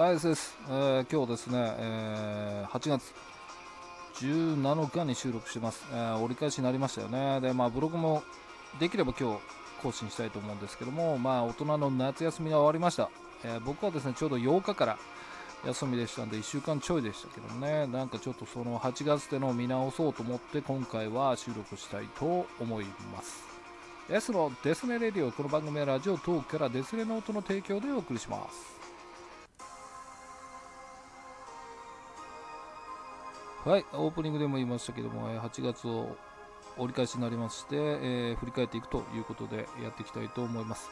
はいです、えー、今日ですね、えー、8月17日に収録してます、えー、折り返しになりましたよね。でまあブログもできれば今日更新したいと思うんですけどもまあ大人の夏休みが終わりました、えー、僕はですねちょうど8日から休みでしたんで1週間ちょいでしたけどもねなんかちょっとその8月での見直そうと思って今回は収録したいと思います。ですのデスネレディオこの番組はラジオトークからデスネノートの提供でお送りします。はいオープニングでも言いましたけども8月を折り返しになりまして、えー、振り返っていくということでやっていきたいと思います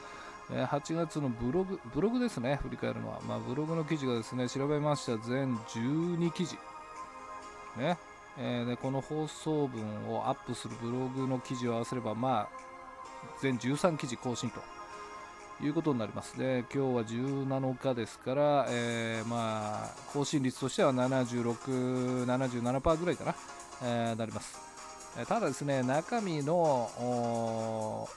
8月のブログ、ブログですね、振り返るのは。まあ、ブログの記事がですね、調べました、全12記事。ね。えー、でこの放送文をアップするブログの記事を合わせれば、まあ、全13記事更新ということになります。で、今日は17日ですから、えー、まあ、更新率としては76、77%ぐらいかな、えー、なります。ただですね、中身の、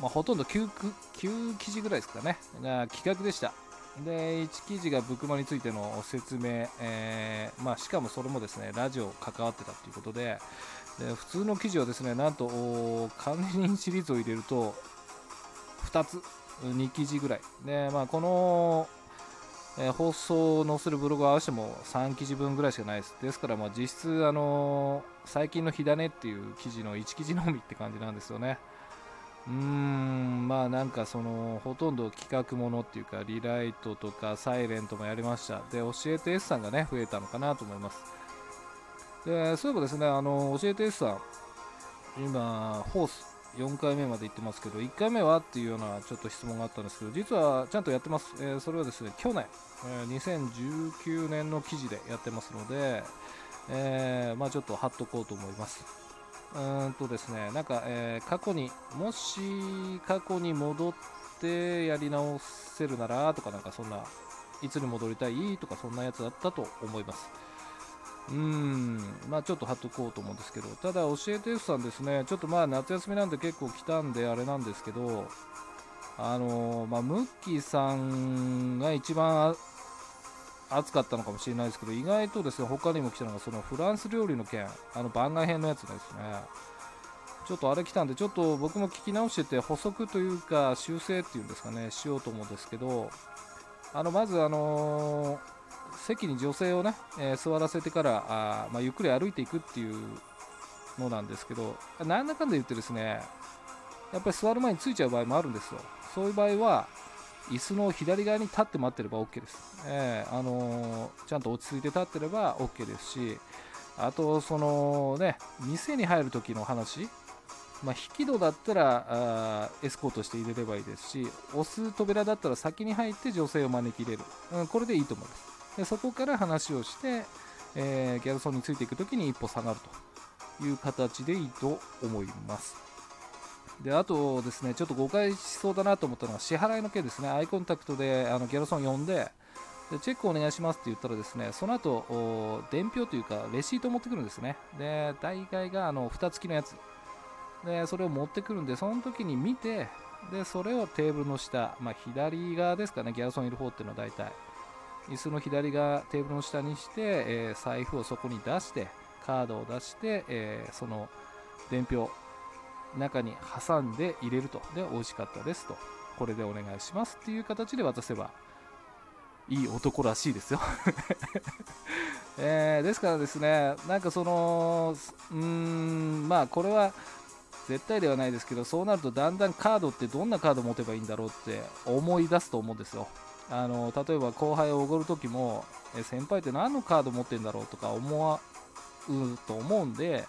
まあ、ほとんど 9, 9記事ぐらいですかね、が企画でした。で、1記事がブクマについての説明、えー、まあ、しかもそれもですね、ラジオ関わってたということで、で普通の記事はですね、なんと、管理人シリーズを入れると、2つ、2記事ぐらい。で、まあ、この、えー、放送を載せるブログを合わせても3記事分ぐらいしかないです。ですから、まあ、実質、あのー、最近の火種っていう記事の1記事のみって感じなんですよね。うーん、まあなんかその、ほとんど企画ものっていうか、リライトとかサイレントもやりました。で、教えて S さんがね、増えたのかなと思います。で、そういえばですね、あの、教えて S さん、今、ホース4回目まで行ってますけど、1回目はっていうようなちょっと質問があったんですけど、実はちゃんとやってます。えー、それはですね、去年、えー、2019年の記事でやってますので、えー、まあちょっと貼っとこうと思います。うんとですね、なんか、え、過去に、もし過去に戻ってやり直せるならとか、なんかそんな、いつに戻りたいとか、そんなやつだったと思います。うん、まあちょっと貼っとこうと思うんですけど、ただ教えて F さんですね、ちょっとまあ夏休みなんで結構来たんであれなんですけど、あのー、まあムッキーさんが一番暑かったのかもしれないですけど、意外とですね、他にも来たのが、そのフランス料理の件、あの番外編のやつですね。ちょっとあれ来たんで、ちょっと僕も聞き直してて、補足というか、修正っていうんですかね、しようと思うんですけど、あの、まず、あのー、席に女性をね、えー、座らせてから、あまあ、ゆっくり歩いていくっていうのなんですけど、なんだかんだ言ってですね、やっぱり座る前についちゃう場合もあるんですよ。そういう場合は、椅子の左側に立って待ってれば OK です。えー、あのー、ちゃんと落ち着いて立ってれば OK ですし、あと、そのね、店に入るときの話、まあ、引き戸だったらあエスコートして入れればいいですし、押す扉だったら先に入って女性を招き入れる。うん、これでいいと思います。でそこから話をして、えー、ギャルソンについていくときに一歩下がるという形でいいと思います。で、あとですね、ちょっと誤解しそうだなと思ったのは、支払いの件ですね、アイコンタクトであのギャルソン呼んでで、チェックお願いしますって言ったらですね、その後、伝票というか、レシートを持ってくるんですね。で、大概があの蓋付きのやつ。で、それを持ってくるんで、その時に見て、で、それをテーブルの下、まあ、左側ですかね、ギャルソンいる方っていうのは大体。椅子の左側、テーブルの下にして、えー、財布をそこに出して、カードを出して、えー、その伝票、中に挟んで入れると。で、美味しかったですと。これでお願いしますっていう形で渡せばいい男らしいですよ えー、ですからですね、なんかその、うーん、まあこれは絶対ではないですけど、そうなるとだんだんカードってどんなカード持てばいいんだろうって思い出すと思うんですよ。あの例えば後輩をおごるときも、え先輩って何のカード持ってんだろうとか思うと思うんで、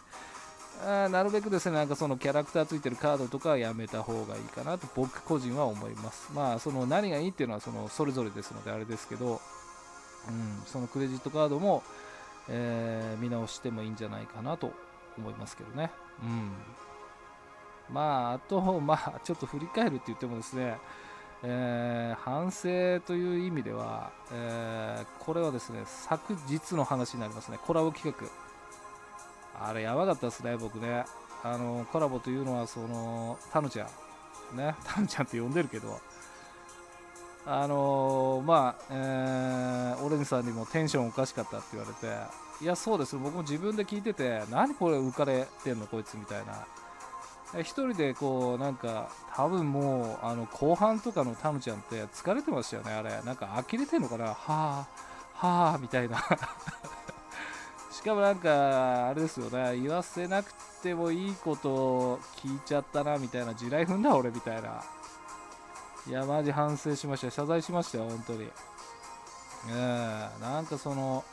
あなるべくですね、なんかそのキャラクターついてるカードとかはやめた方がいいかなと僕個人は思います。まあ、その何がいいっていうのはそのそれぞれですのであれですけど、うん、そのクレジットカードも、えー、見直してもいいんじゃないかなと思いますけどね。うん。まあ、あと、まあ、ちょっと振り返るって言ってもですね、えー、反省という意味では、えー、これはですね、昨日の話になりますね、コラボ企画。あれやばかったですね、僕ね。あの、コラボというのは、その、タヌちゃん。ね、タヌちゃんって呼んでるけど、あのー、まあ、えー、オレンジさんにもテンションおかしかったって言われて、いや、そうです、僕も自分で聞いてて、何これ浮かれてんの、こいつみたいな。一人でこうなんか多分もうあの後半とかのタムちゃんって疲れてましたよねあれ。なんか呆れてんのかな。はあはあみたいな。しかもなんかあれですよね。言わせなくてもいいことを聞いちゃったなみたいな。地雷踏んだ俺みたいな。いやマジ反省しました。謝罪しましたよ本当に。ええー、なんかその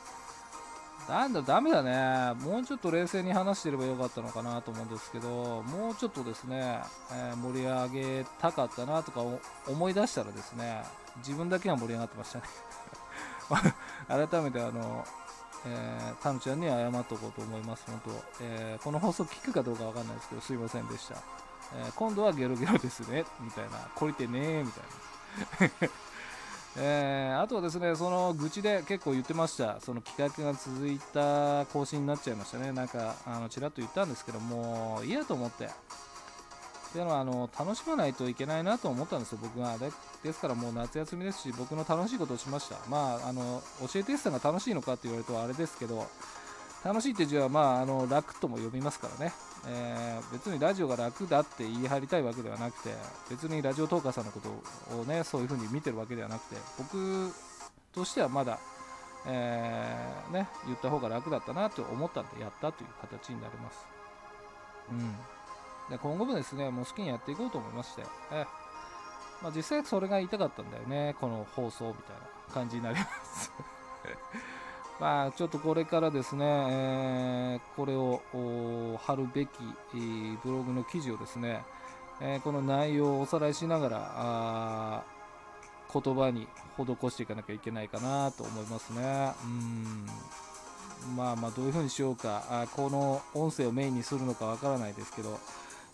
なんだ、ダメだね。もうちょっと冷静に話してればよかったのかなと思うんですけど、もうちょっとですね、えー、盛り上げたかったなとか思い出したらですね、自分だけが盛り上がってましたね。改めてあの、えー、タムちゃんに謝っとこうと思います、本当。えー、この放送聞くかどうかわかんないですけど、すいませんでした。えー、今度はゲロゲロですね、みたいな。懲りてねー、みたいな。えー、あとはですね、その愚痴で結構言ってました、その企画が続いた更新になっちゃいましたね、なんか、あのちらっと言ったんですけども、いいやと思って、っていうのはあの楽しまないといけないなと思ったんですよ、僕が。でですからもう夏休みですし、僕の楽しいことをしました。まあ、あの教えてさんが楽しいのかって言われるとあれですけど、楽しいって字は、まあ、あの楽とも読みますからね、えー、別にラジオが楽だって言い張りたいわけではなくて、別にラジオトーカーさんのことをね、そういう風に見てるわけではなくて、僕としてはまだ、えー、ね、言った方が楽だったなと思ったんで、やったという形になります。うん。で今後もですね、もう好きにやっていこうと思いまして、えまあ、実際それが言いたかったんだよね、この放送みたいな感じになりますまあ、ちょっとこれからですね、えー、これを貼るべき、ブログの記事をですね、えー、この内容をおさらいしながら言葉に施していかなきゃいけないかなと思いますね。うん。まあまあどういうふうにしようか。あこの音声をメインにするのかわからないですけど。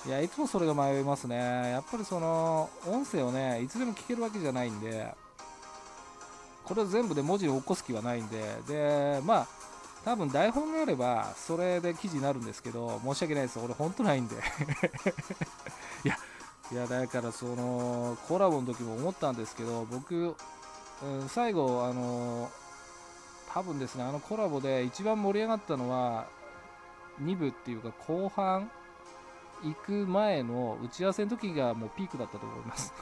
いやいつもそれが迷いますね。やっぱりその音声をねいつでも聞けるわけじゃないんで。これ全部で文字を起こす気はないんで、で、まあ、多分台本があれば、それで記事になるんですけど、申し訳ないです。俺、本当ないんで。いや、いや、だから、その、コラボの時も思ったんですけど、僕、うん、最後、あの、多分ですね、あのコラボで一番盛り上がったのは、2部っていうか、後半行く前の打ち合わせの時がもうピークだったと思います。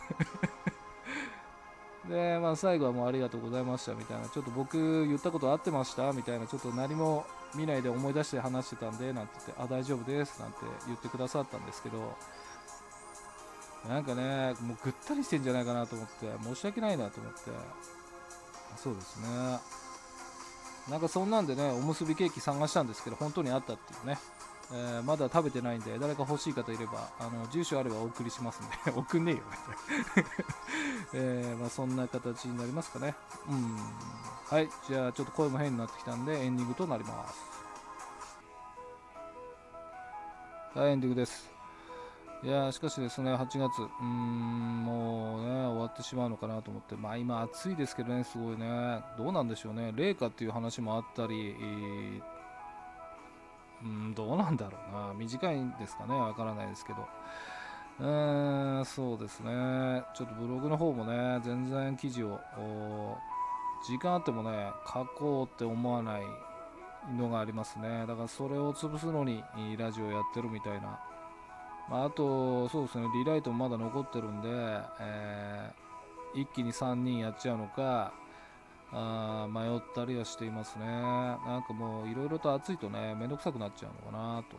で、まあ、最後はもうありがとうございましたみたいな、ちょっと僕言ったことあってました？みたいな、ちょっと何も見ないで思い出して話してたんで、なんて言って、あ、大丈夫ですなんて言ってくださったんですけど、なんかね、もうぐったりしてんじゃないかなと思って、申し訳ないなと思って、そうですね。なんかそんなんでね、おむすびケーキ探したんですけど、本当にあったっていうね。えー、まだ食べてないんで、誰か欲しい方いれば、あの住所あればお送りしますんで、送んねえよ、えー、まあ、そんな形になりますかね。うん。はい、じゃあちょっと声も変になってきたんで、エンディングとなります。はい、エンディングです。いやしかしですね、8月、うーん、もう、ってしまうのかなと思って、まあ今暑いですけどね、すごいね、どうなんでしょうね、冷夏っていう話もあったり、うん、どうなんだろうな。短いんですかね。わからないですけど。えーん、そうですね。ちょっとブログの方もね、全然記事を、時間あってもね、書こうって思わないのがありますね。だからそれを潰すのにラジオやってるみたいな。まあ、あと、そうですね、リライトもまだ残ってるんで、えー、一気に3人やっちゃうのか、あ迷ったりはしていますね。なんかもういろいろと暑いとね、めんどくさくなっちゃうのかなと。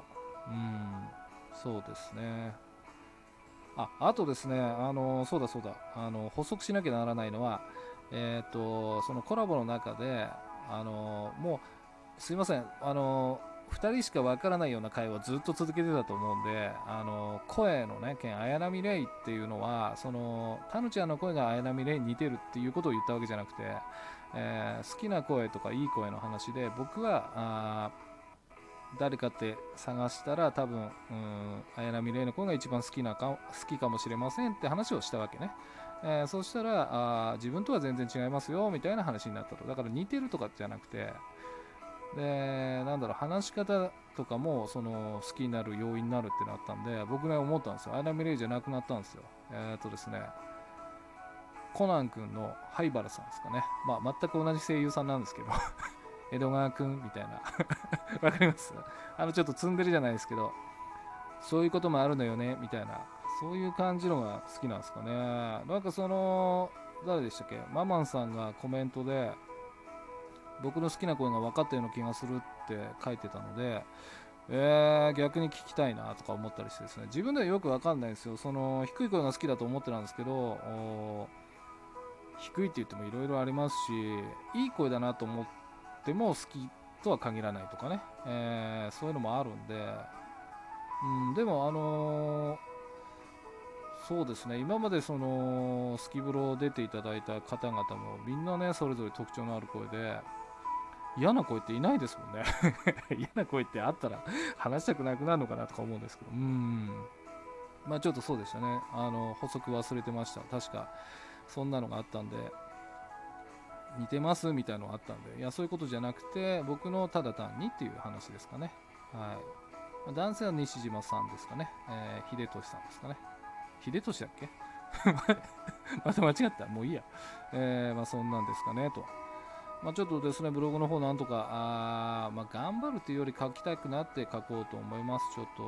うん、そうですね。あ、あとですね、あの、そうだそうだ、あの、補足しなきゃならないのは、えっ、ー、と、そのコラボの中で、あの、もう、すいません、あの、2人しかわからないような会話をずっと続けてたと思うんで、あの声のね、件、綾波レイっていうのは、そのタヌちゃんの声が綾波レイに似てるっていうことを言ったわけじゃなくて、えー、好きな声とかいい声の話で、僕は誰かって探したら多分、うん、綾波レイの声が一番好きなか好きかもしれませんって話をしたわけね。えー、そしたらあ自分とは全然違いますよみたいな話になったと。だから似てるとかじゃなくて、で、なんだろう、話し方とかも、その、好きになる要因になるってなったんで、僕ね、思ったんですよ。アイラミレイじゃなくなったんですよ。えー、っとですね、コナン君の灰原さんですかね。まあ、全く同じ声優さんなんですけど、江戸川君みたいな。わかります？あの、ちょっと積んでるじゃないですけど、そういうこともあるのよね、みたいな。そういう感じのが好きなんですかね。なんかその、誰でしたっけ？ママンさんがコメントで、僕の好きな声が分かったような気がするって書いてたので、えー、逆に聞きたいなとか思ったりしてですね。自分ではよく分かんないですよ。その低い声が好きだと思ってたんですけど低いって言ってもいろいろありますしいい声だなと思っても好きとは限らないとかね、えー、そういうのもあるんで、うん、でもあのー、そうですね。今までそのスキブロを出ていただいた方々もみんなねそれぞれ特徴のある声で嫌な声っていないですもんね。嫌な声ってあったら話したくなくなるのかなとか思うんですけど。うん。まあちょっとそうでしたね。あの補足忘れてました。確かそんなのがあったんで似てますみたいなのがあったんで。いやそういうことじゃなくて僕のただ単にっていう話ですかね。はい。男性は西島さんですかね、えー、秀俊さんですかね。秀俊だっけ？また間違った。もういいや、えー、まあそんなんですかねとまあ、ちょっとですね、ブログの方なんとか、あまあ、頑張るというより書きたくなって書こうと思います。ちょっと、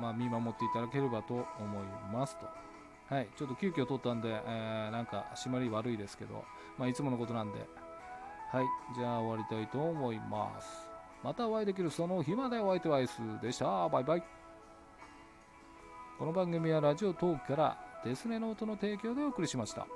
まあ、見守っていただければと思いますと。はい、ちょっと急遽取ったんで、えー、なんか締まり悪いですけど、まあ、いつものことなんで、はい、じゃあ終わりたいと思います。またお会いできるその日までお相手はアイスでした。バイバイ。この番組はラジオトークからデスネノートの提供でお送りしました。